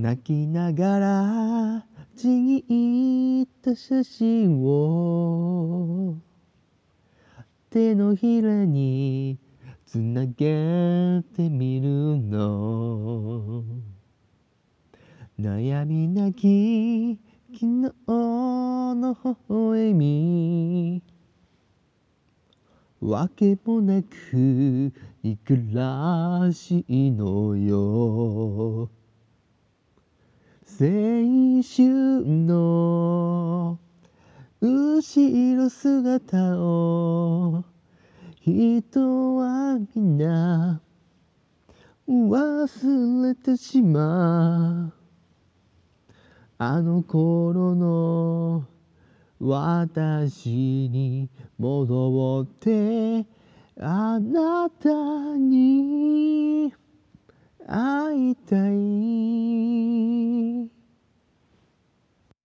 泣きながらちぎった写真を手のひらにつなげてみるの。悩みなき昨日の微笑み。わけもなく憎らしいのよ。青春の後ろ姿を人は皆忘れてしまうあの頃の私に戻ってあなたに会いたい